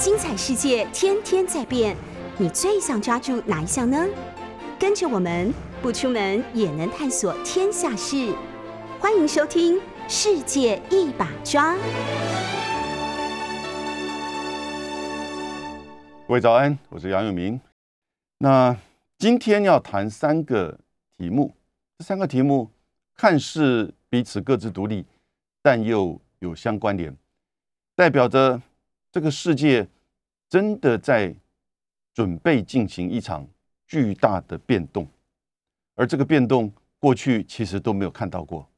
精彩世界天天在变，你最想抓住哪一项呢？跟着我们不出门也能探索天下事，欢迎收听《世界一把抓》。各位早安，我是杨永明。那今天要谈三个题目，这三个题目看似彼此各自独立，但又有相关联，代表着这个世界真的在准备进行一场巨大的变动，而这个变动过去其实都没有看到过。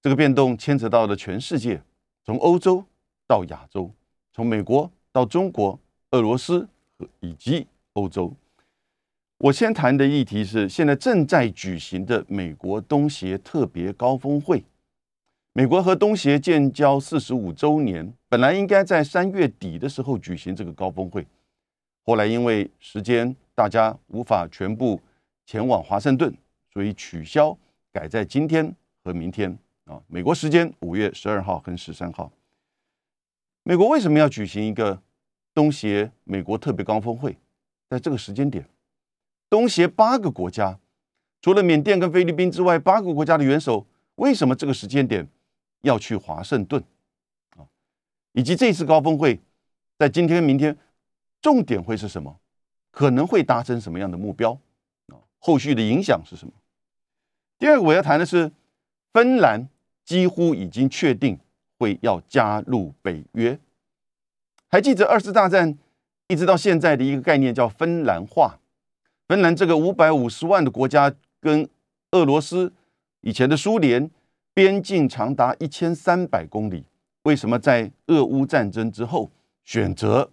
这个变动牵扯到了全世界，从欧洲到亚洲，从美国到中国、俄罗斯和以及欧洲。我先谈的议题是现在正在举行的美国东协特别高峰会。美国和东协建交四十五周年，本来应该在三月底的时候举行这个高峰会，后来因为时间大家无法全部前往华盛顿，所以取消，改在今天和明天啊。美国时间五月十二号跟十三号。美国为什么要举行一个东协美国特别高峰会，在这个时间点？东协八个国家，除了缅甸跟菲律宾之外，八个国家的元首为什么这个时间点要去华盛顿啊？以及这次高峰会在今天、明天重点会是什么？可能会达成什么样的目标啊？后续的影响是什么？第二个我要谈的是，芬兰几乎已经确定会要加入北约。还记得二次大战一直到现在的一个概念叫芬兰化。芬兰这个五百五十万的国家，跟俄罗斯以前的苏联边境长达一千三百公里，为什么在俄乌战争之后选择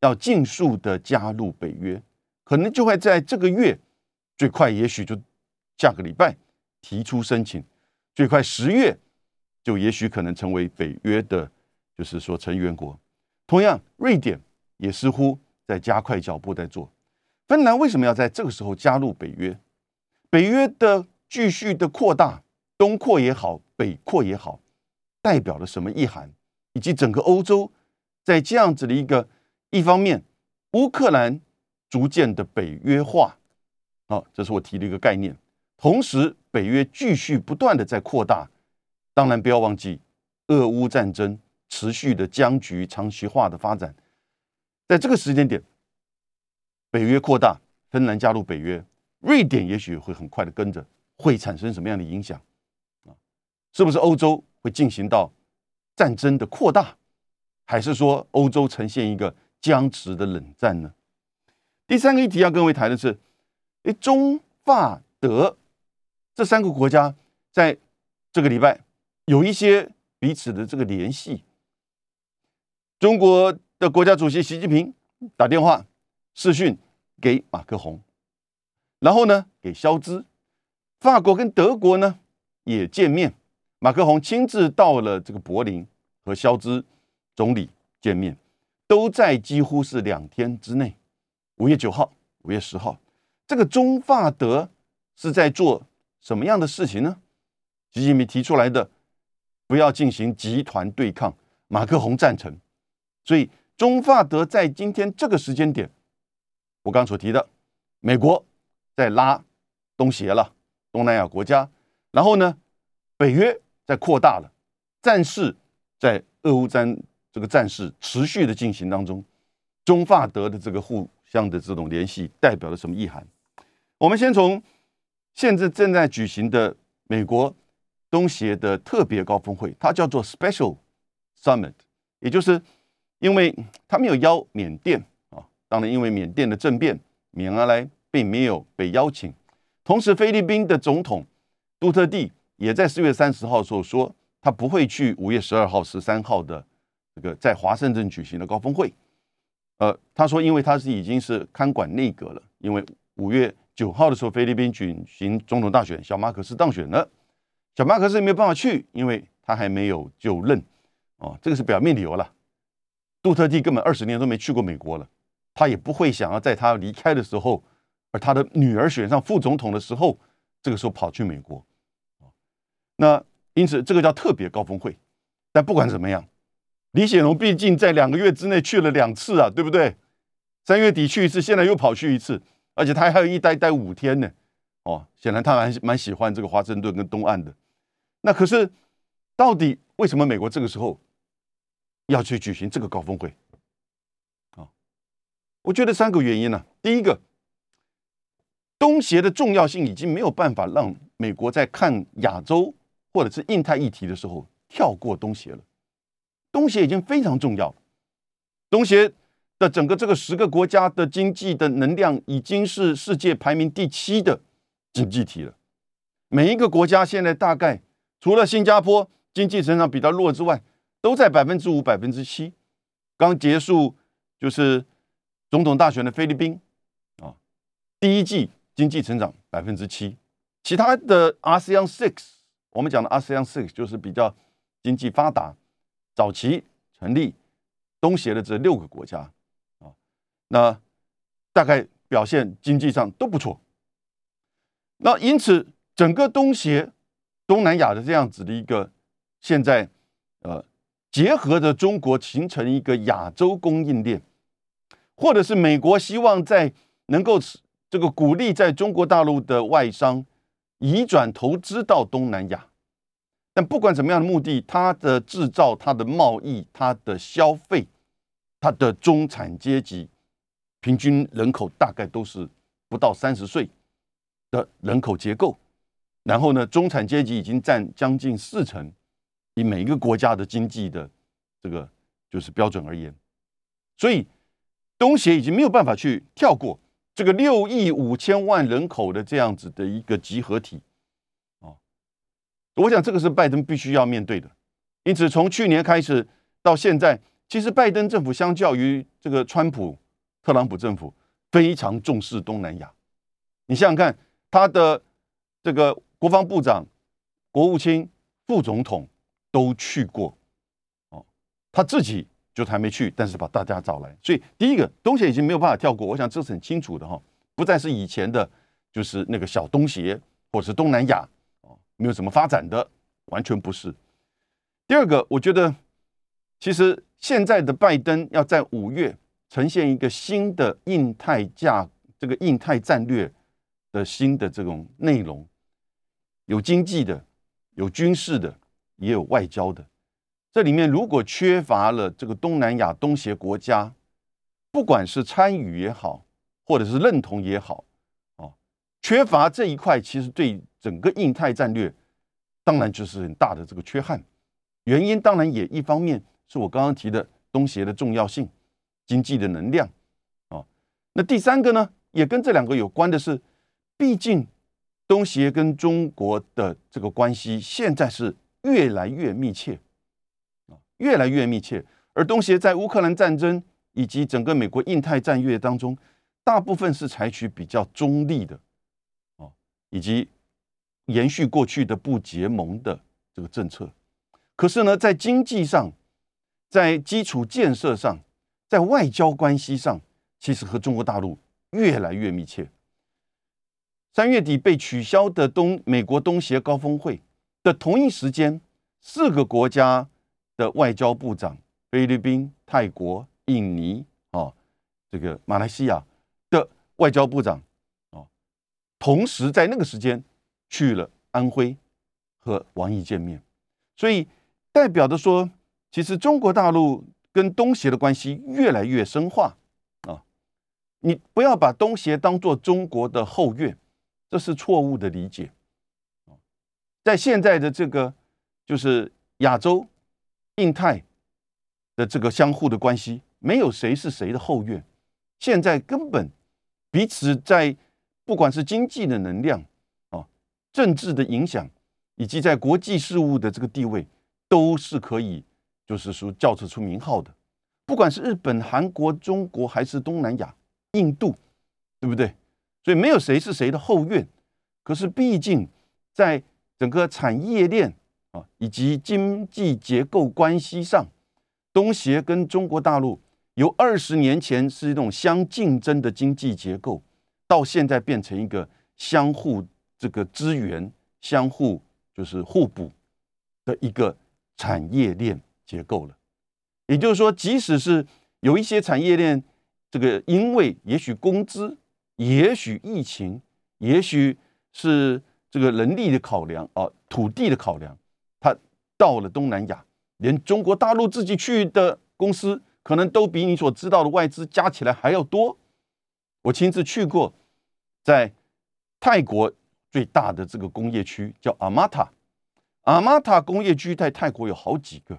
要尽速的加入北约？可能就会在这个月最快，也许就下个礼拜提出申请，最快十月就也许可能成为北约的，就是说成员国。同样，瑞典也似乎在加快脚步在做。芬兰为什么要在这个时候加入北约？北约的继续的扩大，东扩也好，北扩也好，代表了什么意涵？以及整个欧洲在这样子的一个一方面，乌克兰逐渐的北约化，好，这是我提的一个概念。同时，北约继续不断的在扩大，当然不要忘记俄乌战争持续的僵局、长期化的发展，在这个时间点。北约扩大，芬兰加入北约，瑞典也许会很快的跟着，会产生什么样的影响？是不是欧洲会进行到战争的扩大，还是说欧洲呈现一个僵持的冷战呢？第三个议题要跟各位谈的是，诶，中法德这三个国家在这个礼拜有一些彼此的这个联系。中国的国家主席习近平打电话视讯。给马克宏，然后呢，给肖兹，法国跟德国呢也见面，马克宏亲自到了这个柏林和肖兹总理见面，都在几乎是两天之内。五月九号、五月十号，这个中法德是在做什么样的事情呢？习近平提出来的，不要进行集团对抗，马克宏赞成，所以中法德在今天这个时间点。我刚所提的，美国在拉东协了，东南亚国家，然后呢，北约在扩大了，战事在俄乌战这个战事持续的进行当中，中法德的这个互相的这种联系代表了什么意涵？我们先从现在正在举行的美国东协的特别高峰会，它叫做 Special Summit，也就是因为他们有邀缅甸啊。当然，因为缅甸的政变，缅阿莱并没有被邀请。同时，菲律宾的总统杜特地也在四月三十号的时候说，他不会去五月十二号、十三号的这个在华盛顿举行的高峰会。呃，他说，因为他是已经是看管内阁了，因为五月九号的时候，菲律宾举行总统大选，小马可斯当选了，小马可是没有办法去，因为他还没有就任。哦，这个是表面理由了。杜特地根本二十年都没去过美国了。他也不会想要在他离开的时候，而他的女儿选上副总统的时候，这个时候跑去美国，那因此这个叫特别高峰会。但不管怎么样，李显龙毕竟在两个月之内去了两次啊，对不对？三月底去一次，现在又跑去一次，而且他还有一待待五天呢。哦，显然他蛮蛮喜欢这个华盛顿跟东岸的。那可是到底为什么美国这个时候要去举行这个高峰会？啊，我觉得三个原因呢。第一个，东协的重要性已经没有办法让美国在看亚洲或者是印太议题的时候跳过东协了。东协已经非常重要，东协的整个这个十个国家的经济的能量已经是世界排名第七的。经济体了，每一个国家现在大概除了新加坡经济成长比较弱之外，都在百分之五、百分之七。刚结束就是总统大选的菲律宾啊，第一季经济成长百分之七。其他的 ASEAN Six，我们讲的 ASEAN Six 就是比较经济发达、早期成立东协的这六个国家啊，那大概表现经济上都不错。那因此，整个东协、东南亚的这样子的一个现在，呃，结合着中国形成一个亚洲供应链，或者是美国希望在能够这个鼓励在中国大陆的外商移转投资到东南亚，但不管怎么样的目的，它的制造、它的贸易、它的消费、它的中产阶级平均人口大概都是不到三十岁。的人口结构，然后呢，中产阶级已经占将近四成，以每一个国家的经济的这个就是标准而言，所以东协已经没有办法去跳过这个六亿五千万人口的这样子的一个集合体，哦，我想这个是拜登必须要面对的。因此，从去年开始到现在，其实拜登政府相较于这个川普、特朗普政府非常重视东南亚。你想想看。他的这个国防部长、国务卿、副总统都去过，哦，他自己就还没去，但是把大家找来。所以第一个东协已经没有办法跳过，我想这是很清楚的哈，不再是以前的，就是那个小东协或者是东南亚哦，没有什么发展的，完全不是。第二个，我觉得其实现在的拜登要在五月呈现一个新的印太架，这个印太战略。的新的这种内容，有经济的，有军事的，也有外交的。这里面如果缺乏了这个东南亚东协国家，不管是参与也好，或者是认同也好，哦，缺乏这一块，其实对整个印太战略，当然就是很大的这个缺憾。原因当然也一方面是我刚刚提的东协的重要性，经济的能量，啊，那第三个呢，也跟这两个有关的是。毕竟，东协跟中国的这个关系现在是越来越密切，越来越密切。而东协在乌克兰战争以及整个美国印太战略当中，大部分是采取比较中立的，啊，以及延续过去的不结盟的这个政策。可是呢，在经济上，在基础建设上，在外交关系上，其实和中国大陆越来越密切。三月底被取消的东美国东协高峰会的同一时间，四个国家的外交部长——菲律宾、泰国、印尼啊，这个马来西亚的外交部长啊，同时在那个时间去了安徽和王毅见面，所以代表的说，其实中国大陆跟东协的关系越来越深化啊，你不要把东协当做中国的后院。这是错误的理解在现在的这个就是亚洲、印太的这个相互的关系，没有谁是谁的后院。现在根本彼此在不管是经济的能量啊、政治的影响，以及在国际事务的这个地位，都是可以就是说叫得出名号的。不管是日本、韩国、中国，还是东南亚、印度，对不对？所以没有谁是谁的后院，可是毕竟在整个产业链以及经济结构关系上，东协跟中国大陆由二十年前是一种相竞争的经济结构，到现在变成一个相互这个资源、相互就是互补的一个产业链结构了。也就是说，即使是有一些产业链，这个因为也许工资，也许疫情，也许是这个人力的考量啊，土地的考量，到了东南亚，连中国大陆自己去的公司，可能都比你所知道的外资加起来还要多。我亲自去过，在泰国最大的这个工业区叫阿玛塔，阿玛塔工业区在泰国有好几个。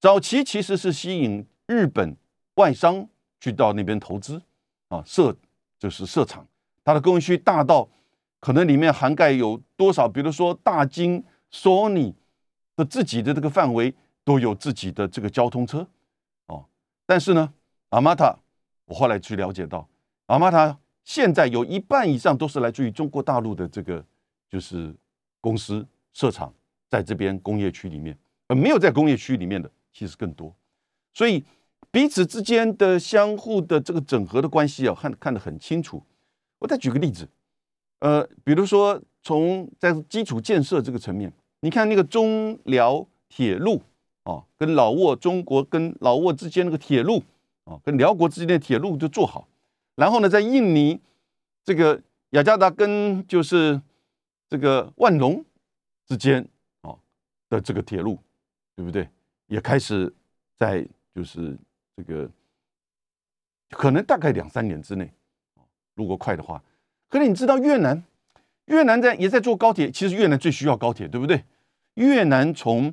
早期其实是吸引日本外商去到那边投资啊，设就是设厂。它的工业区大到可能里面涵盖有多少？比如说大金、索尼自己的这个范围都有自己的这个交通车哦。但是呢，阿玛塔，我后来去了解到，阿玛塔现在有一半以上都是来自于中国大陆的这个就是公司设厂在这边工业区里面，而没有在工业区里面的。其实更多，所以彼此之间的相互的这个整合的关系啊，看看得很清楚。我再举个例子，呃，比如说从在基础建设这个层面，你看那个中辽铁路啊，跟老挝中国跟老挝之间那个铁路啊，跟辽国之间的铁路就做好。然后呢，在印尼这个雅加达跟就是这个万隆之间啊的这个铁路，对不对？也开始在就是这个，可能大概两三年之内，如果快的话。可是你知道越南，越南在也在做高铁。其实越南最需要高铁，对不对？越南从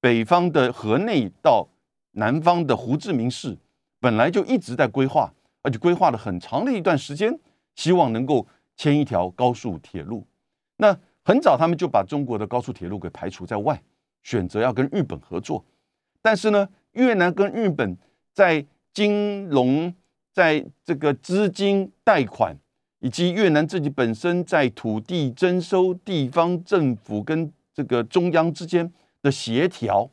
北方的河内到南方的胡志明市，本来就一直在规划，而且规划了很长的一段时间，希望能够牵一条高速铁路。那很早他们就把中国的高速铁路给排除在外，选择要跟日本合作。但是呢，越南跟日本在金融、在这个资金贷款，以及越南自己本身在土地征收、地方政府跟这个中央之间的协调，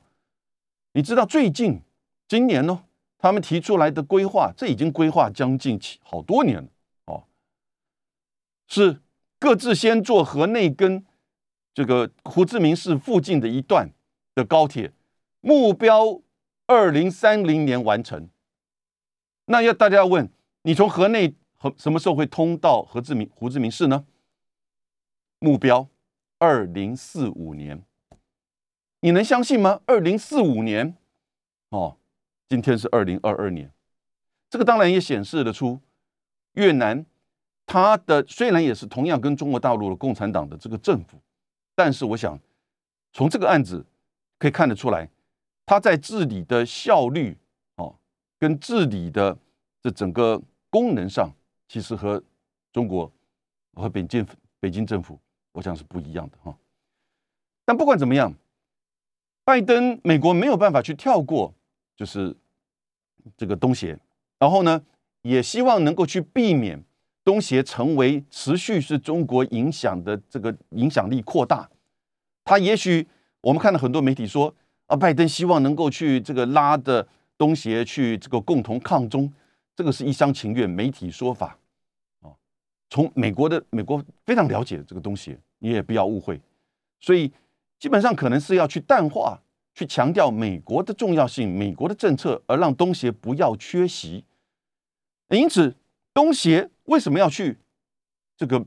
你知道最近今年呢，他们提出来的规划，这已经规划将近好多年了哦，是各自先做河内跟这个胡志明市附近的一段的高铁。目标二零三零年完成。那要大家要问你，从河内和什么时候会通到何志明胡志明市呢？目标二零四五年。你能相信吗？二零四五年哦，今天是二零二二年。这个当然也显示得出越南它的虽然也是同样跟中国大陆的共产党的这个政府，但是我想从这个案子可以看得出来。它在治理的效率哦，跟治理的这整个功能上，其实和中国和北京北京政府，我想是不一样的哈。但不管怎么样，拜登美国没有办法去跳过，就是这个东协，然后呢，也希望能够去避免东协成为持续是中国影响的这个影响力扩大。他也许我们看到很多媒体说。啊，拜登希望能够去这个拉的东协去这个共同抗中，这个是一厢情愿，媒体说法。从美国的美国非常了解这个东西，你也不要误会。所以基本上可能是要去淡化，去强调美国的重要性，美国的政策，而让东协不要缺席。因此，东协为什么要去这个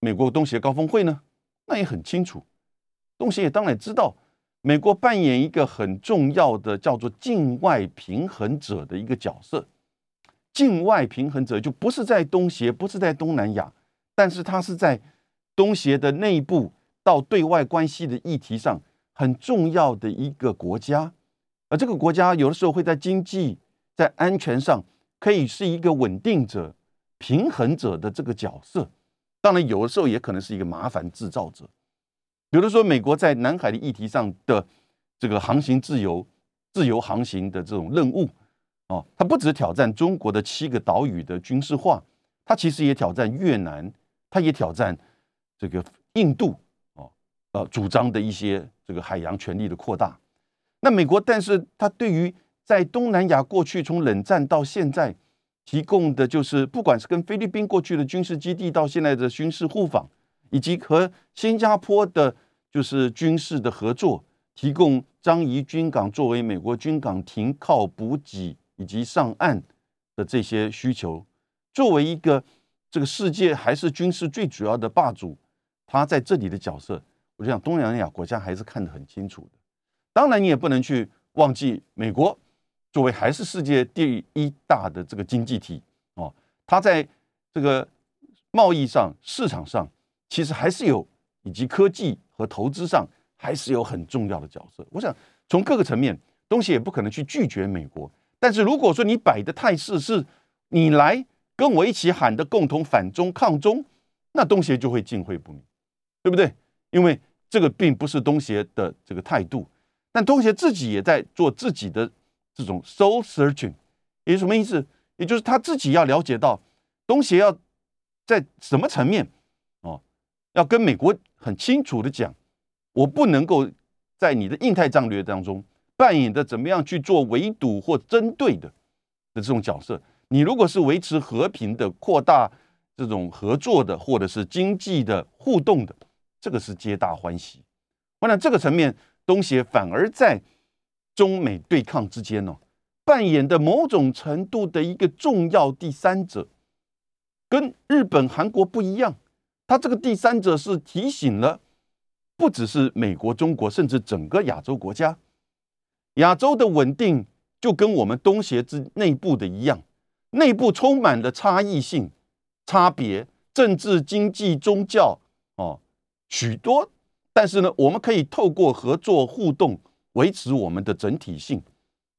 美国东协高峰会呢？那也很清楚，东协也当然知道。美国扮演一个很重要的叫做境外平衡者的一个角色，境外平衡者就不是在东协，不是在东南亚，但是它是在东协的内部到对外关系的议题上很重要的一个国家，而这个国家有的时候会在经济、在安全上可以是一个稳定者、平衡者的这个角色，当然有的时候也可能是一个麻烦制造者。比如说，美国在南海的议题上的这个航行自由、自由航行的这种任务，哦，它不只挑战中国的七个岛屿的军事化，它其实也挑战越南，它也挑战这个印度，哦，呃，主张的一些这个海洋权力的扩大。那美国，但是它对于在东南亚过去从冷战到现在提供的，就是不管是跟菲律宾过去的军事基地，到现在的军事互访。以及和新加坡的，就是军事的合作，提供张仪军港作为美国军港停靠补给以及上岸的这些需求，作为一个这个世界还是军事最主要的霸主，他在这里的角色，我就想东南亚国家还是看得很清楚的。当然，你也不能去忘记美国作为还是世界第一大的这个经济体哦，它在这个贸易上、市场上，其实还是有以及科技和投资上。还是有很重要的角色。我想从各个层面，东西也不可能去拒绝美国。但是如果说你摆的态势是，你来跟我一起喊的共同反中抗中，那东协就会进会不明，对不对？因为这个并不是东协的这个态度。但东协自己也在做自己的这种 soul searching，也什么意思？也就是他自己要了解到东协要在什么层面哦，要跟美国很清楚的讲。我不能够在你的印太战略当中扮演的怎么样去做围堵或针对的的这种角色。你如果是维持和平的、扩大这种合作的，或者是经济的互动的，这个是皆大欢喜。我想这个层面，东协反而在中美对抗之间呢，扮演的某种程度的一个重要第三者，跟日本、韩国不一样。他这个第三者是提醒了。不只是美国、中国，甚至整个亚洲国家，亚洲的稳定就跟我们东协之内部的一样，内部充满了差异性、差别，政治、经济、宗教哦，许多。但是呢，我们可以透过合作互动，维持我们的整体性，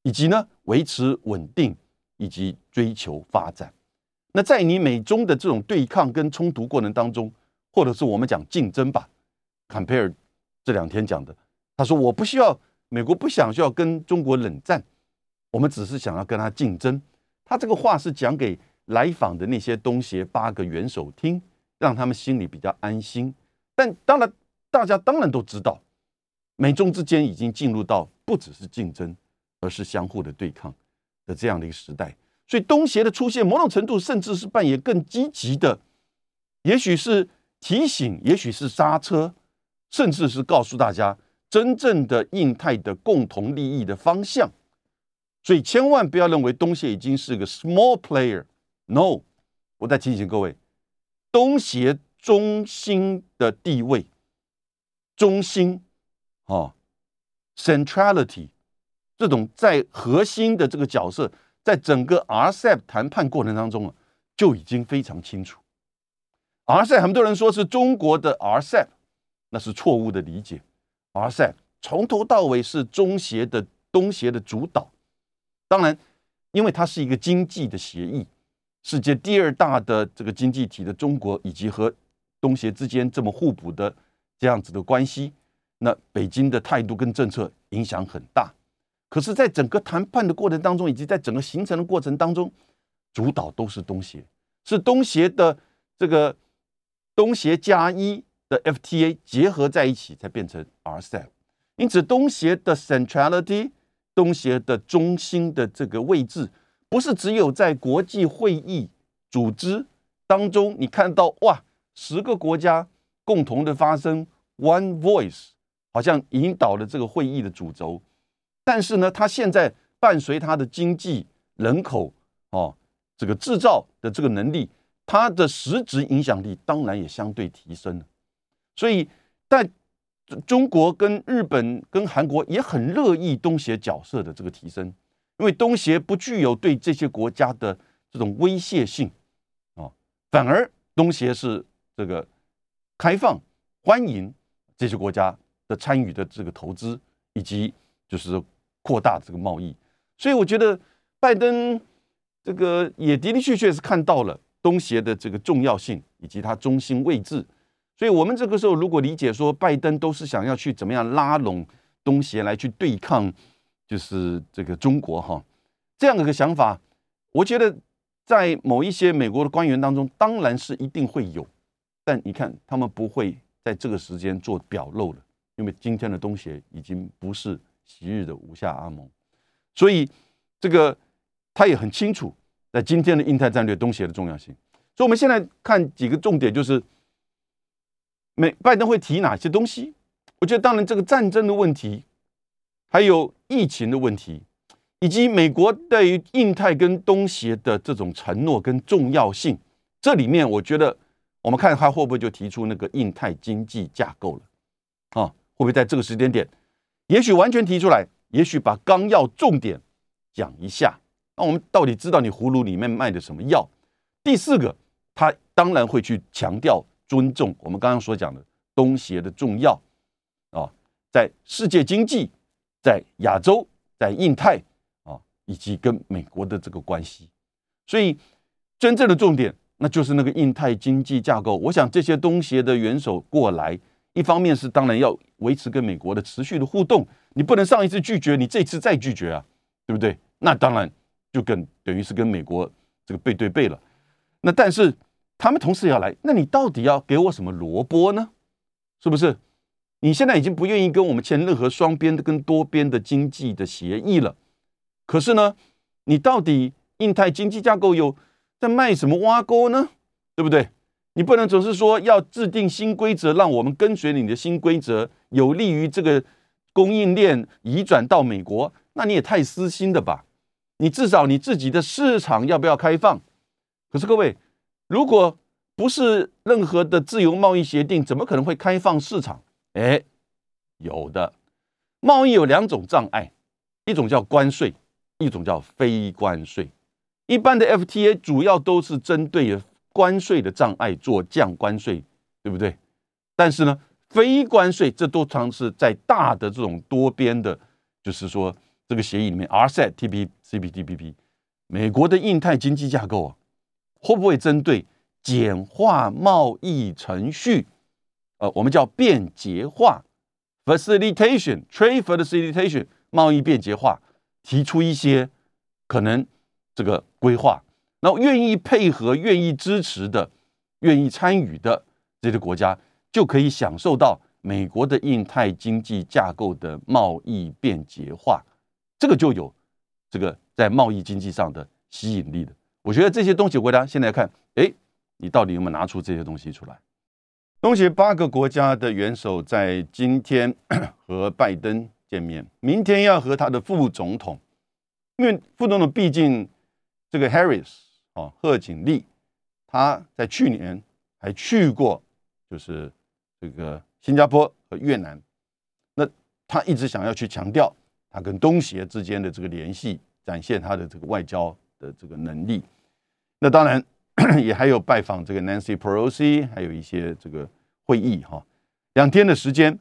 以及呢，维持稳定以及追求发展。那在你美中的这种对抗跟冲突过程当中，或者是我们讲竞争吧。坎佩尔这两天讲的，他说我不需要美国不想需要跟中国冷战，我们只是想要跟他竞争。他这个话是讲给来访的那些东协八个元首听，让他们心里比较安心。但当然，大家当然都知道，美中之间已经进入到不只是竞争，而是相互的对抗的这样的一个时代。所以东协的出现，某种程度甚至是扮演更积极的，也许是提醒，也许是刹车。甚至是告诉大家真正的印太的共同利益的方向，所以千万不要认为东协已经是个 small player。No，我再提醒各位，东协中心的地位，中心啊，centrality 这种在核心的这个角色，在整个 RCEP 谈判过程当中啊，就已经非常清楚。RCEP 很多人说是中国的 RCEP。那是错误的理解。哇塞从头到尾是中协的东协的主导。当然，因为它是一个经济的协议，世界第二大的这个经济体的中国，以及和东协之间这么互补的这样子的关系，那北京的态度跟政策影响很大。可是，在整个谈判的过程当中，以及在整个形成的过程当中，主导都是东协，是东协的这个东协加一。的 FTA 结合在一起才变成 RCEP，因此东协的 centrality，东协的中心的这个位置，不是只有在国际会议组织当中，你看到哇，十个国家共同的发声，one voice，好像引导了这个会议的主轴。但是呢，它现在伴随它的经济、人口哦，这个制造的这个能力，它的实质影响力当然也相对提升了。所以，但中国跟日本跟韩国也很乐意东协角色的这个提升，因为东协不具有对这些国家的这种威胁性啊，反而东协是这个开放欢迎这些国家的参与的这个投资，以及就是扩大这个贸易。所以，我觉得拜登这个也的的确确是看到了东协的这个重要性以及它中心位置。所以，我们这个时候如果理解说，拜登都是想要去怎么样拉拢东协来去对抗，就是这个中国哈，这样的一个想法，我觉得在某一些美国的官员当中，当然是一定会有，但你看他们不会在这个时间做表露了，因为今天的东协已经不是昔日的无下阿蒙，所以这个他也很清楚在今天的印太战略东协的重要性。所以，我们现在看几个重点，就是。美拜登会提哪些东西？我觉得，当然，这个战争的问题还有疫情的问题，以及美国对于印太跟东协的这种承诺跟重要性，这里面我觉得我们看他会不会就提出那个印太经济架构了啊？会不会在这个时间点，也许完全提出来，也许把纲要重点讲一下，那我们到底知道你葫芦里面卖的什么药？第四个，他当然会去强调尊重我们刚刚所讲的东协的重要啊，在世界经济。在亚洲，在印太啊，以及跟美国的这个关系，所以真正的重点，那就是那个印太经济架构。我想这些东协的元首过来，一方面是当然要维持跟美国的持续的互动，你不能上一次拒绝，你这次再拒绝啊，对不对？那当然就跟等于是跟美国这个背对背了。那但是他们同时要来，那你到底要给我什么萝卜呢？是不是？你现在已经不愿意跟我们签任何双边的跟多边的经济的协议了，可是呢，你到底印太经济架构有在卖什么挖沟呢？对不对？你不能总是说要制定新规则，让我们跟随你的新规则，有利于这个供应链移转到美国，那你也太私心的吧？你至少你自己的市场要不要开放？可是各位，如果不是任何的自由贸易协定，怎么可能会开放市场？哎，有的贸易有两种障碍，一种叫关税，一种叫非关税。一般的 FTA 主要都是针对关税的障碍做降关税，对不对？但是呢，非关税这都常是在大的这种多边的，就是说这个协议里面，RCEP、TP、CPTPP，美国的印太经济架构啊，会不会针对简化贸易程序？呃，我们叫便捷化，facilitation，trade facilitation，贸易便捷化，提出一些可能这个规划，那愿意配合、愿意支持的、愿意参与的这些国家，就可以享受到美国的印太经济架构的贸易便捷化，这个就有这个在贸易经济上的吸引力的。我觉得这些东西，国家现在看，哎，你到底有没有拿出这些东西出来？东协八个国家的元首在今天 和拜登见面，明天要和他的副总统，因为副总统毕竟这个 Harris 哦，贺锦丽，他在去年还去过，就是这个新加坡和越南，那他一直想要去强调他跟东协之间的这个联系，展现他的这个外交的这个能力。那当然。也还有拜访这个 Nancy Pelosi，还有一些这个会议哈，两天的时间，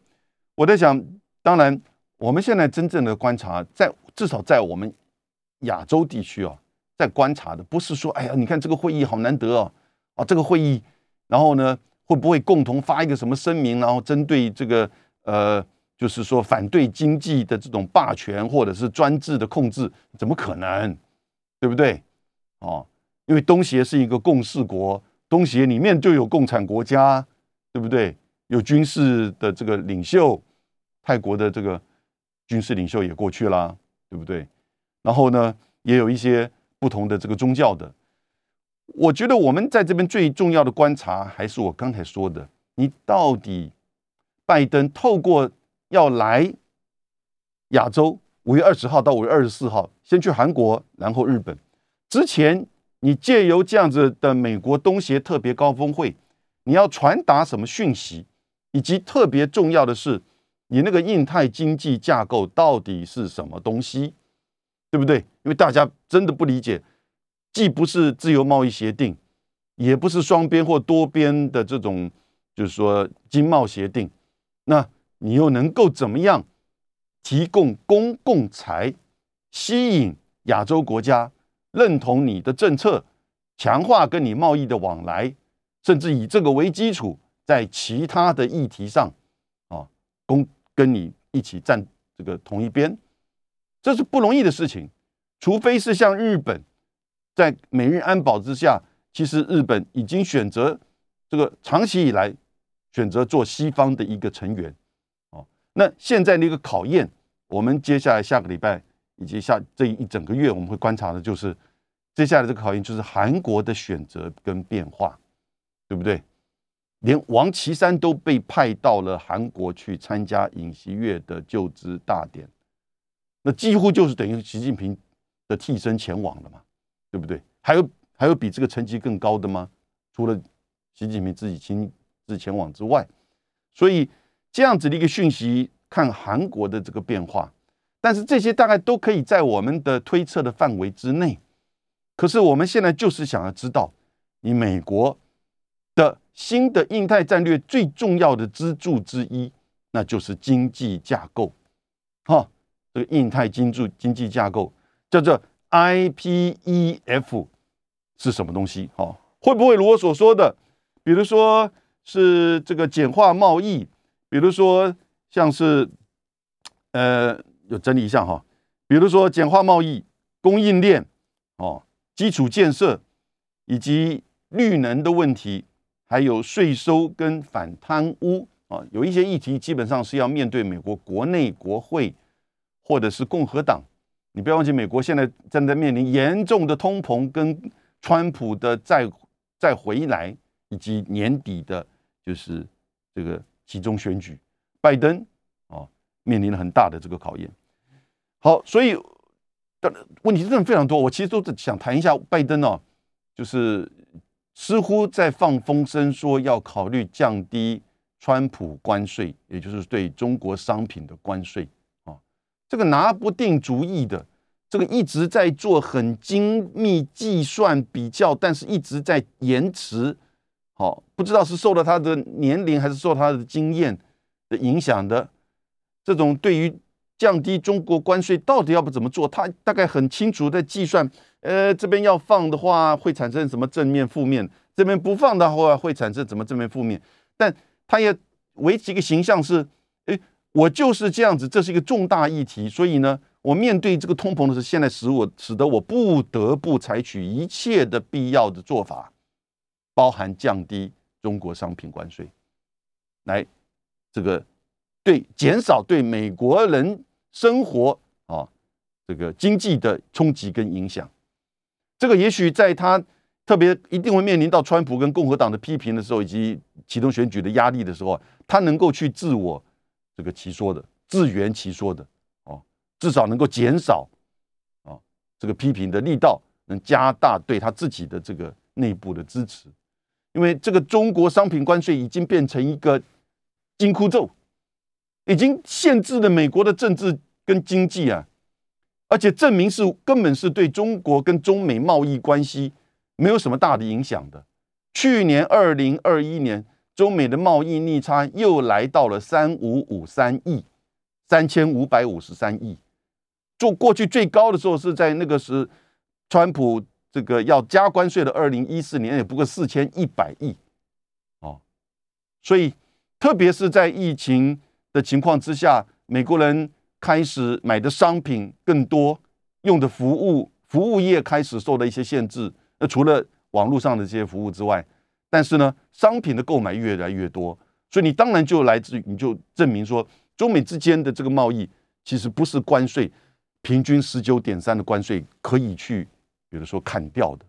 我在想，当然我们现在真正的观察，在至少在我们亚洲地区啊，在观察的不是说，哎呀，你看这个会议好难得哦，啊，这个会议，然后呢，会不会共同发一个什么声明，然后针对这个呃，就是说反对经济的这种霸权或者是专制的控制，怎么可能，对不对？哦。因为东协是一个共事国，东协里面就有共产国家，对不对？有军事的这个领袖，泰国的这个军事领袖也过去啦，对不对？然后呢，也有一些不同的这个宗教的。我觉得我们在这边最重要的观察，还是我刚才说的：你到底拜登透过要来亚洲，五月二十号到五月二十四号，先去韩国，然后日本，之前。你借由这样子的美国东协特别高峰会，你要传达什么讯息？以及特别重要的是，你那个印太经济架构到底是什么东西？对不对？因为大家真的不理解，既不是自由贸易协定，也不是双边或多边的这种，就是说经贸协定，那你又能够怎么样提供公共财，吸引亚洲国家？认同你的政策，强化跟你贸易的往来，甚至以这个为基础，在其他的议题上，啊，公跟你一起站这个同一边，这是不容易的事情。除非是像日本，在美日安保之下，其实日本已经选择这个长期以来选择做西方的一个成员，那现在的一个考验，我们接下来下个礼拜。以及下这一整个月，我们会观察的就是接下来这个考验，就是韩国的选择跟变化，对不对？连王岐山都被派到了韩国去参加尹锡月的就职大典，那几乎就是等于习近平的替身前往了嘛，对不对？还有还有比这个层级更高的吗？除了习近平自己亲自前往之外，所以这样子的一个讯息，看韩国的这个变化，但是这些大概都可以在我们的推测的范围之内。可是我们现在就是想要知道，你美国的新的印太战略最重要的支柱之一，那就是经济架构，哈，这个印太经济经济架构叫做 IPEF 是什么东西？哈，会不会如我所说的，比如说是这个简化贸易，比如说像是呃，有整理一下哈，比如说简化贸易、供应链哦。基础建设以及绿能的问题，还有税收跟反贪污啊，有一些议题基本上是要面对美国国内国会或者是共和党。你不要忘记，美国现在正在面临严重的通膨，跟川普的再再回来，以及年底的，就是这个集中选举，拜登啊面临了很大的这个考验。好，所以。但问题真的非常多，我其实都是想谈一下拜登哦，就是似乎在放风声说要考虑降低川普关税，也就是对中国商品的关税啊，这个拿不定主意的，这个一直在做很精密计算比较，但是一直在延迟，好，不知道是受到他的年龄还是受他的经验的影响的，这种对于。降低中国关税到底要不怎么做？他大概很清楚在计算，呃，这边要放的话会产生什么正面、负面；这边不放的话会产生什么正面、负面。但他也维持一个形象是，哎，我就是这样子，这是一个重大议题，所以呢，我面对这个通膨的时，现在使我使得我不得不采取一切的必要的做法，包含降低中国商品关税，来这个对减少对美国人。生活啊，这个经济的冲击跟影响，这个也许在他特别一定会面临到川普跟共和党的批评的时候，以及启动选举的压力的时候，他能够去自我这个其说的自圆其说的哦，至少能够减少啊这个批评的力道，能加大对他自己的这个内部的支持，因为这个中国商品关税已经变成一个金箍咒。已经限制了美国的政治跟经济啊，而且证明是根本是对中国跟中美贸易关系没有什么大的影响的。去年二零二一年，中美的贸易逆差又来到了三五五三亿，三千五百五十三亿。做过去最高的时候是在那个时，川普这个要加关税的二零一四年，也不过四千一百亿哦。所以，特别是在疫情。的情况之下，美国人开始买的商品更多，用的服务服务业开始受到一些限制。那除了网络上的这些服务之外，但是呢，商品的购买越来越多，所以你当然就来自于你就证明说，中美之间的这个贸易其实不是关税平均十九点三的关税可以去，比如说砍掉的。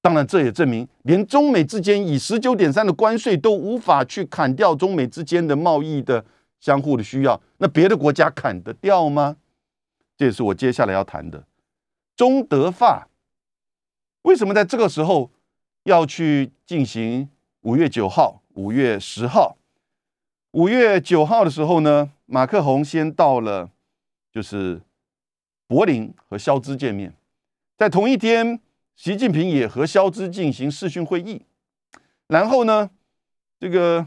当然，这也证明连中美之间以十九点三的关税都无法去砍掉中美之间的贸易的相互的需要，那别的国家砍得掉吗？这也是我接下来要谈的。中德法为什么在这个时候要去进行五月九号、五月十号？五月九号的时候呢，马克宏先到了，就是柏林和肖兹见面，在同一天。习近平也和肖兹进行视讯会议，然后呢，这个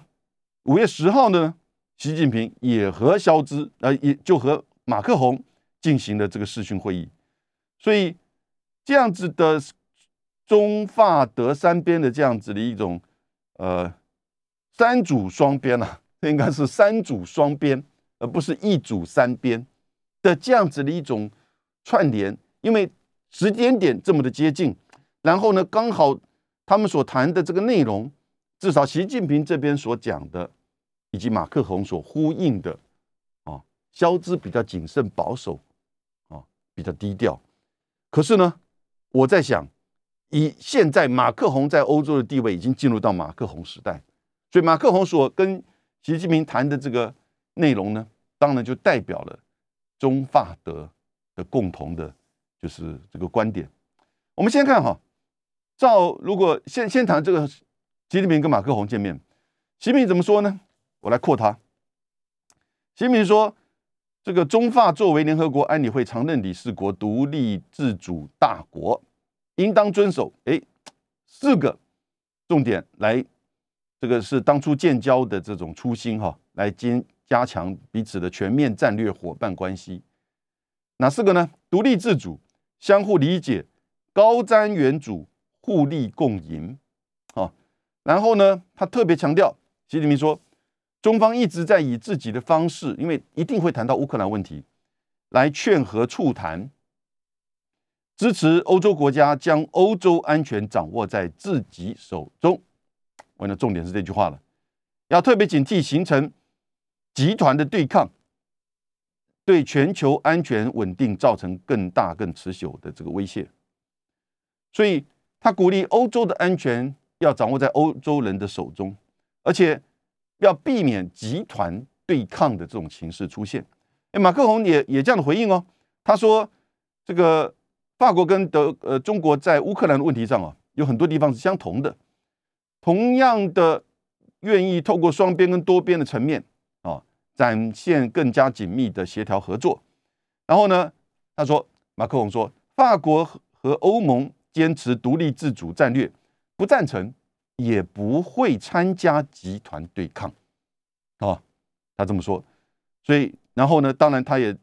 五月十号呢，习近平也和肖兹，呃，也就和马克宏进行了这个视讯会议，所以这样子的中法德三边的这样子的一种呃三组双边啊，应该是三组双边，而不是一组三边的这样子的一种串联，因为。时间点这么的接近，然后呢，刚好他们所谈的这个内容，至少习近平这边所讲的，以及马克宏所呼应的，啊，肖兹比较谨慎保守，啊，比较低调。可是呢，我在想，以现在马克宏在欧洲的地位已经进入到马克宏时代，所以马克宏所跟习近平谈的这个内容呢，当然就代表了中法德的共同的，就是这个观点。我们先看哈，照如果先先谈这个习近平跟马克宏见面，习近平怎么说呢？我来扩他。习近平说，这个中法作为联合国安理会常任理事国、独立自主大国，应当遵守哎四个重点来，这个是当初建交的这种初心哈，来加加强彼此的全面战略伙伴关系。哪四个呢？独立自主、相互理解。高瞻远瞩，互利共赢，啊，然后呢，他特别强调，习近平说，中方一直在以自己的方式，因为一定会谈到乌克兰问题，来劝和促谈，支持欧洲国家将欧洲安全掌握在自己手中。我的重点是这句话了，要特别警惕形成集团的对抗，对全球安全稳定造成更大更持久的这个威胁。所以，他鼓励欧洲的安全要掌握在欧洲人的手中，而且要避免集团对抗的这种形式出现。哎，马克龙也也这样的回应哦。他说：“这个法国跟德呃中国在乌克兰的问题上啊，有很多地方是相同的，同样的愿意透过双边跟多边的层面，展现更加紧密的协调合作。然后呢，他说，马克龙说，法国和欧盟。”坚持独立自主战略，不赞成，也不会参加集团对抗，啊，他这么说。所以，然后呢，当然他也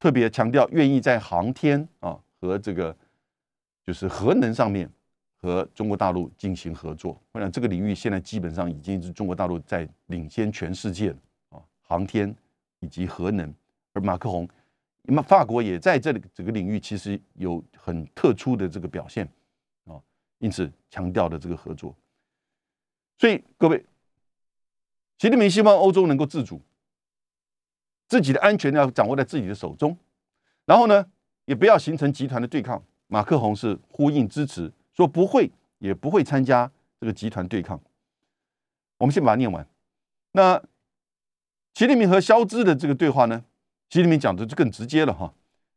特别强调，愿意在航天啊和这个就是核能上面和中国大陆进行合作。我想这个领域现在基本上已经是中国大陆在领先全世界了，航天以及核能。而马克宏。那法国也在这里这个领域其实有很特殊的这个表现啊，因此强调的这个合作。所以各位，习近平希望欧洲能够自主，自己的安全要掌握在自己的手中，然后呢，也不要形成集团的对抗。马克宏是呼应支持，说不会也不会参加这个集团对抗。我们先把它念完。那习近平和肖兹的这个对话呢？习近平讲的就更直接了哈，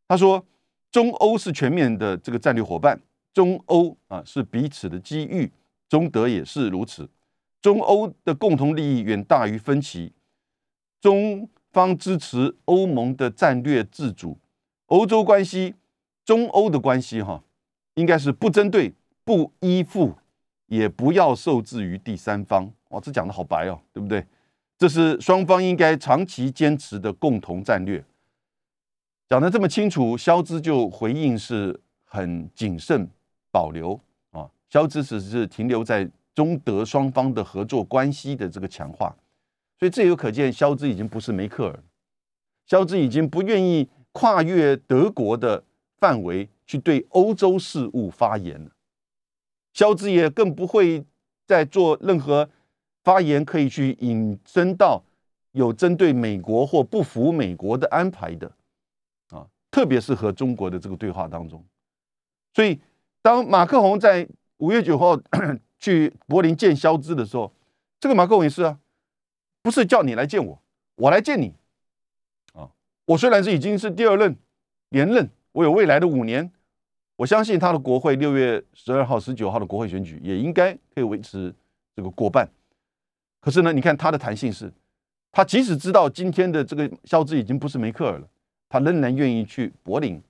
他说中欧是全面的这个战略伙伴，中欧啊是彼此的机遇，中德也是如此，中欧的共同利益远大于分歧，中方支持欧盟的战略自主，欧洲关系，中欧的关系哈，应该是不针对、不依附，也不要受制于第三方。哇，这讲的好白哦，对不对？这是双方应该长期坚持的共同战略。讲的这么清楚，肖兹就回应是很谨慎保留啊。肖兹只是停留在中德双方的合作关系的这个强化，所以这有可见，肖兹已经不是梅克尔，肖兹已经不愿意跨越德国的范围去对欧洲事务发言了。肖兹也更不会再做任何。发言可以去引申到有针对美国或不服美国的安排的啊，特别是和中国的这个对话当中。所以，当马克宏在五月九号 去柏林见肖兹的时候，这个马克宏也是啊，不是叫你来见我，我来见你啊。我虽然是已经是第二任连任，我有未来的五年，我相信他的国会六月十二号、十九号的国会选举也应该可以维持这个过半。可是呢，你看他的弹性是，他即使知道今天的这个肖兹已经不是梅克尔了，他仍然愿意去柏林，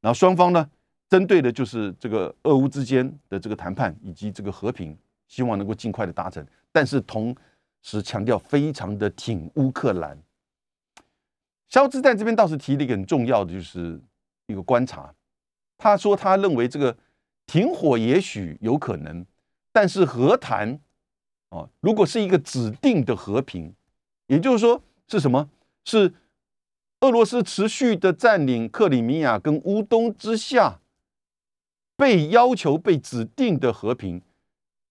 然后双方呢，针对的就是这个俄乌之间的这个谈判以及这个和平，希望能够尽快的达成。但是同时强调非常的挺乌克兰。肖兹在这边倒是提了一个很重要的，就是一个观察，他说他认为这个停火也许有可能，但是和谈。哦，如果是一个指定的和平，也就是说是什么？是俄罗斯持续的占领克里米亚跟乌东之下，被要求被指定的和平。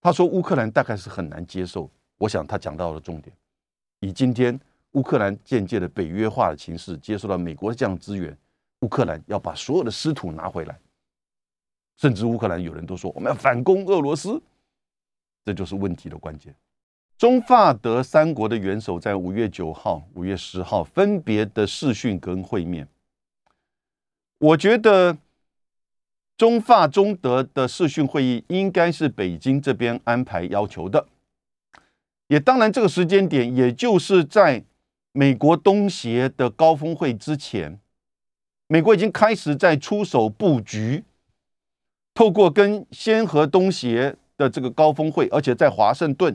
他说乌克兰大概是很难接受。我想他讲到了重点。以今天乌克兰渐渐的北约化的形势，接受到美国这样资源，乌克兰要把所有的失土拿回来，甚至乌克兰有人都说我们要反攻俄罗斯。这就是问题的关键。中法德三国的元首在五月九号、五月十号分别的视讯跟会面，我觉得中法中德的视讯会议应该是北京这边安排要求的，也当然这个时间点，也就是在美国东协的高峰会之前，美国已经开始在出手布局，透过跟先和东协的这个高峰会，而且在华盛顿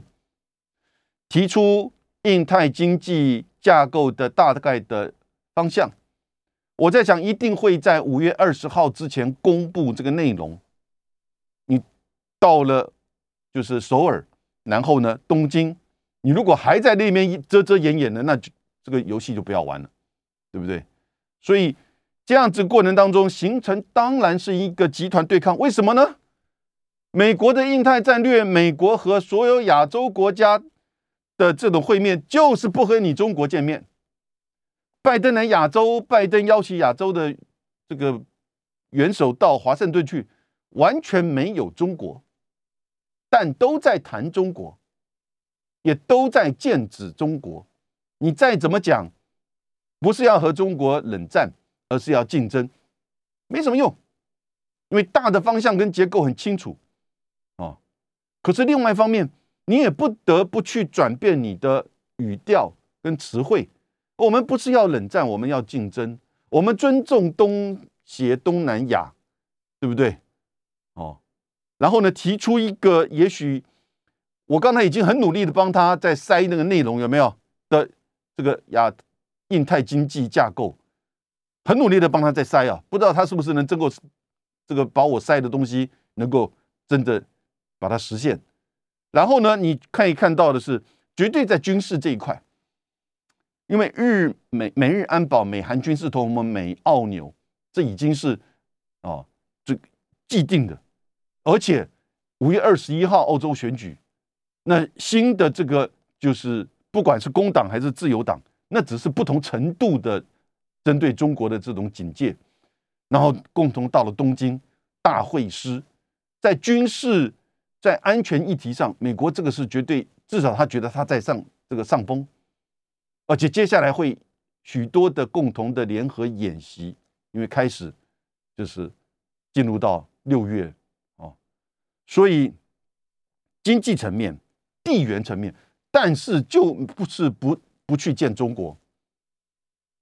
提出印太经济架构的大概的方向。我在想，一定会在五月二十号之前公布这个内容。你到了就是首尔，然后呢东京，你如果还在那边遮遮掩掩的，那就这个游戏就不要玩了，对不对？所以这样子过程当中形成，当然是一个集团对抗。为什么呢？美国的印太战略，美国和所有亚洲国家的这种会面，就是不和你中国见面。拜登来亚洲，拜登邀请亚洲的这个元首到华盛顿去，完全没有中国，但都在谈中国，也都在剑指中国。你再怎么讲，不是要和中国冷战，而是要竞争，没什么用，因为大的方向跟结构很清楚。可是另外一方面，你也不得不去转变你的语调跟词汇。我们不是要冷战，我们要竞争。我们尊重东协、东南亚，对不对？哦，然后呢，提出一个，也许我刚才已经很努力的帮他在塞那个内容，有没有的这个亚印太经济架构，很努力的帮他在塞啊，不知道他是不是能真够这个把我塞的东西能够真的把它实现。然后呢，你可以看到的是，绝对在军事这一块。因为日美美日安保、美韩军事同盟、美澳纽，这已经是哦，这既定的。而且五月二十一号欧洲选举，那新的这个就是不管是工党还是自由党，那只是不同程度的针对中国的这种警戒。然后共同到了东京大会师，在军事、在安全议题上，美国这个是绝对，至少他觉得他在上这个上风。而且接下来会许多的共同的联合演习，因为开始就是进入到六月哦，所以经济层面、地缘层面，但是就不是不不去见中国，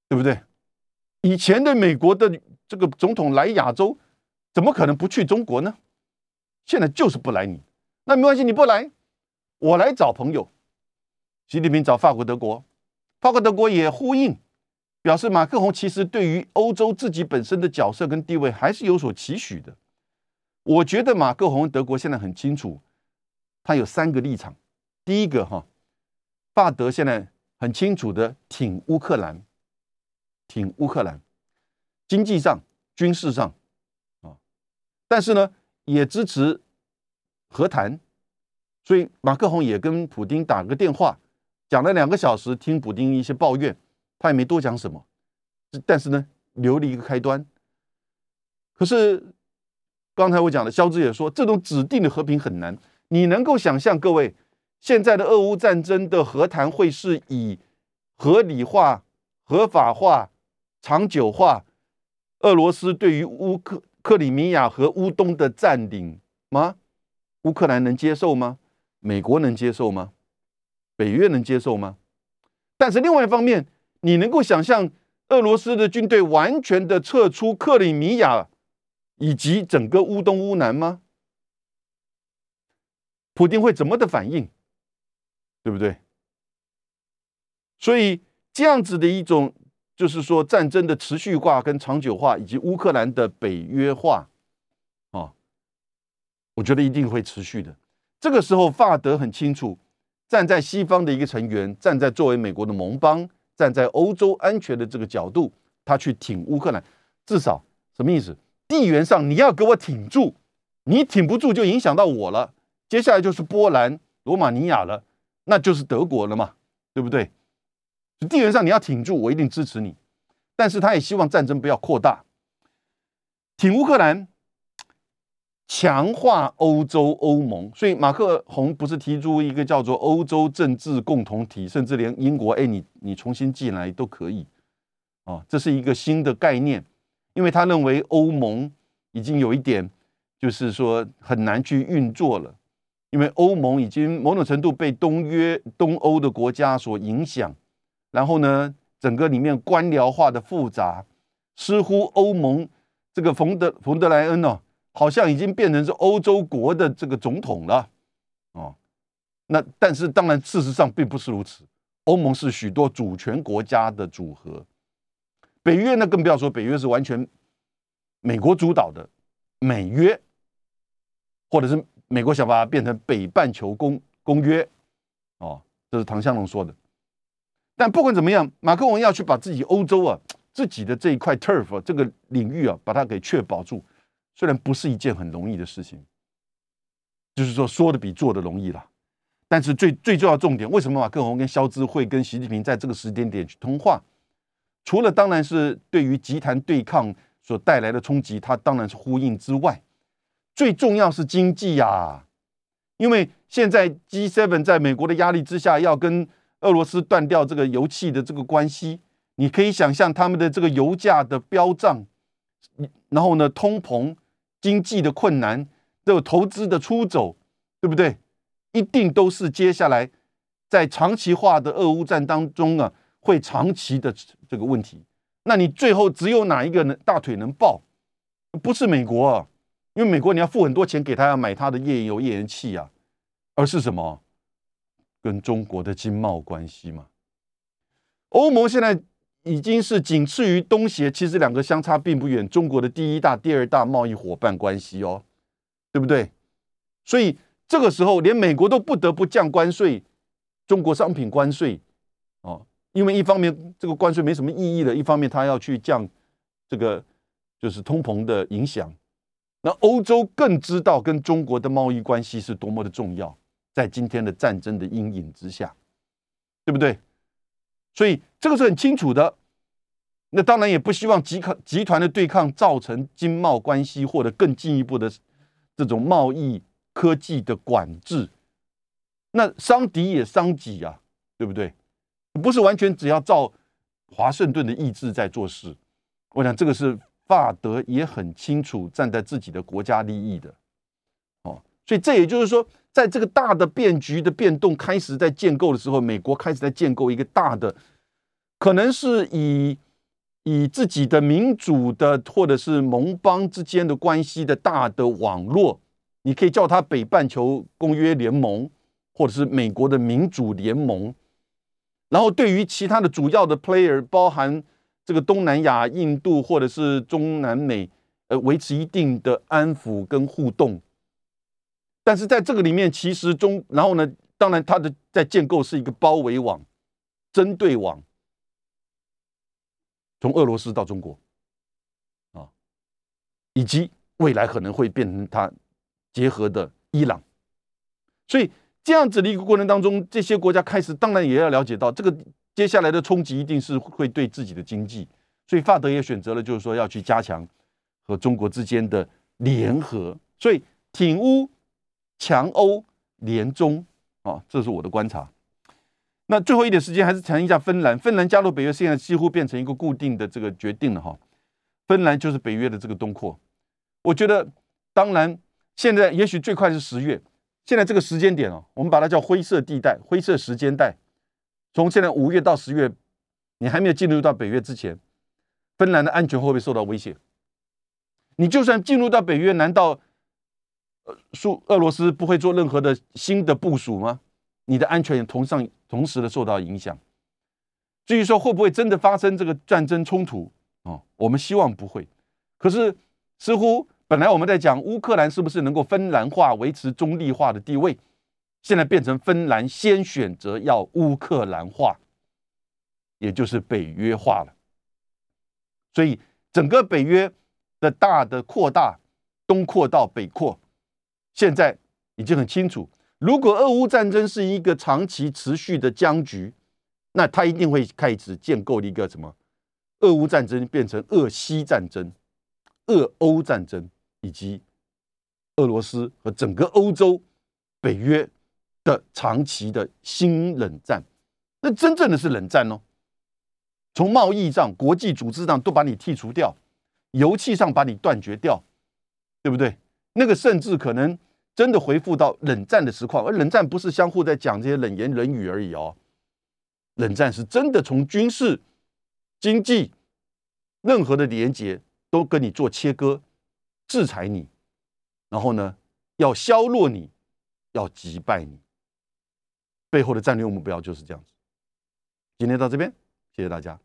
对不对？以前的美国的这个总统来亚洲，怎么可能不去中国呢？现在就是不来你，那没关系，你不来，我来找朋友，习近平找法国、德国。法国、德国也呼应，表示马克龙其实对于欧洲自己本身的角色跟地位还是有所期许的。我觉得马克龙德国现在很清楚，他有三个立场。第一个哈，法德现在很清楚的挺乌克兰，挺乌克兰，经济上、军事上啊，但是呢也支持和谈，所以马克龙也跟普京打个电话。讲了两个小时，听普京一些抱怨，他也没多讲什么，但是呢，留了一个开端。可是刚才我讲的，肖志也说，这种指定的和平很难。你能够想象，各位现在的俄乌战争的和谈会是以合理化、合法化、长久化俄罗斯对于乌克克里米亚和乌东的占领吗？乌克兰能接受吗？美国能接受吗？北约能接受吗？但是另外一方面，你能够想象俄罗斯的军队完全的撤出克里米亚以及整个乌东乌南吗？普京会怎么的反应？对不对？所以这样子的一种，就是说战争的持续化跟长久化，以及乌克兰的北约化，我觉得一定会持续的。这个时候，法德很清楚。站在西方的一个成员，站在作为美国的盟邦，站在欧洲安全的这个角度，他去挺乌克兰，至少什么意思？地缘上你要给我挺住，你挺不住就影响到我了。接下来就是波兰、罗马尼亚了，那就是德国了嘛，对不对？地缘上你要挺住，我一定支持你。但是他也希望战争不要扩大，挺乌克兰。强化欧洲欧盟，所以马克宏不是提出一个叫做欧洲政治共同体，甚至连英国，哎，你你重新进来都可以，啊，这是一个新的概念，因为他认为欧盟已经有一点，就是说很难去运作了，因为欧盟已经某种程度被东约、东欧的国家所影响，然后呢，整个里面官僚化的复杂，似乎欧盟这个冯德冯德莱恩呢，好像已经变成是欧洲国的这个总统了，哦，那但是当然事实上并不是如此，欧盟是许多主权国家的组合。北约呢，更不要说，北约是完全美国主导的美约，或者是美国想把它变成北半球公公约，哦，这是唐湘龙说的。但不管怎么样，马克龙要去把自己欧洲啊自己的这一块 turf 这个领域啊，把它给确保住，虽然不是一件很容易的事情，就是说说的比做的容易了。但是最最重要重点，为什么马克龙跟肖兹会跟习近平在这个时间点去通话？除了当然是对于集团对抗所带来的冲击，它当然是呼应之外，最重要是经济呀。因为现在 G7 在美国的压力之下，要跟俄罗斯断掉这个油气的这个关系，你可以想象他们的这个油价的飙涨，然后呢，通膨、经济的困难，都有投资的出走，对不对？一定都是接下来在长期化的俄乌战当中啊。会长期的这个问题，那你最后只有哪一个能大腿能抱？不是美国啊，因为美国你要付很多钱给他要买他的页岩油页岩气啊，而是什么？跟中国的经贸关系嘛。欧盟现在已经是仅次于东协，其实两个相差并不远，中国的第一大、第二大贸易伙伴关系哦，对不对？所以这个时候连美国都不得不降关税，中国商品关税哦。因为一方面这个关税没什么意义了，一方面他要去降这个就是通膨的影响。那欧洲更知道跟中国的贸易关系是多么的重要，在今天的战争的阴影之下，对不对？所以这个是很清楚的。那当然也不希望集抗集团的对抗造成经贸关系或者更进一步的这种贸易科技的管制。那伤敌也伤己啊，对不对？不是完全只要照华盛顿的意志在做事，我想这个是法德也很清楚站在自己的国家利益的，哦，所以这也就是说，在这个大的变局的变动开始在建构的时候，美国开始在建构一个大的，可能是以以自己的民主的或者是盟邦之间的关系的大的网络，你可以叫它北半球公约联盟，或者是美国的民主联盟。然后，对于其他的主要的 player，包含这个东南亚、印度或者是中南美，呃，维持一定的安抚跟互动。但是在这个里面，其实中，然后呢，当然它的在建构是一个包围网、针对网，从俄罗斯到中国，啊，以及未来可能会变成它结合的伊朗，所以。这样子的一个过程当中，这些国家开始当然也要了解到，这个接下来的冲击一定是会对自己的经济，所以法德也选择了，就是说要去加强和中国之间的联合，所以挺乌、强欧、联中啊，这是我的观察。那最后一点时间，还是谈一下芬兰。芬兰加入北约，现在几乎变成一个固定的这个决定了哈。芬兰就是北约的这个东扩，我觉得当然现在也许最快是十月。现在这个时间点哦，我们把它叫灰色地带、灰色时间带。从现在五月到十月，你还没有进入到北约之前，芬兰的安全会不会受到威胁？你就算进入到北约，难道，苏俄罗斯不会做任何的新的部署吗？你的安全也同上同时的受到影响。至于说会不会真的发生这个战争冲突哦，我们希望不会。可是似乎。本来我们在讲乌克兰是不是能够芬兰化、维持中立化的地位，现在变成芬兰先选择要乌克兰化，也就是北约化了。所以整个北约的大的扩大，东扩到北扩，现在已经很清楚。如果俄乌战争是一个长期持续的僵局，那他一定会开始建构一个什么？俄乌战争变成俄西战争、俄欧战争。以及俄罗斯和整个欧洲、北约的长期的新冷战，那真正的是冷战哦。从贸易上、国际组织上都把你剔除掉，油气上把你断绝掉，对不对？那个甚至可能真的回复到冷战的实况，而冷战不是相互在讲这些冷言冷语而已哦，冷战是真的从军事、经济任何的连接都跟你做切割，制裁你，然后呢，要削弱你，要击败你，背后的战略目标就是这样子。今天到这边，谢谢大家。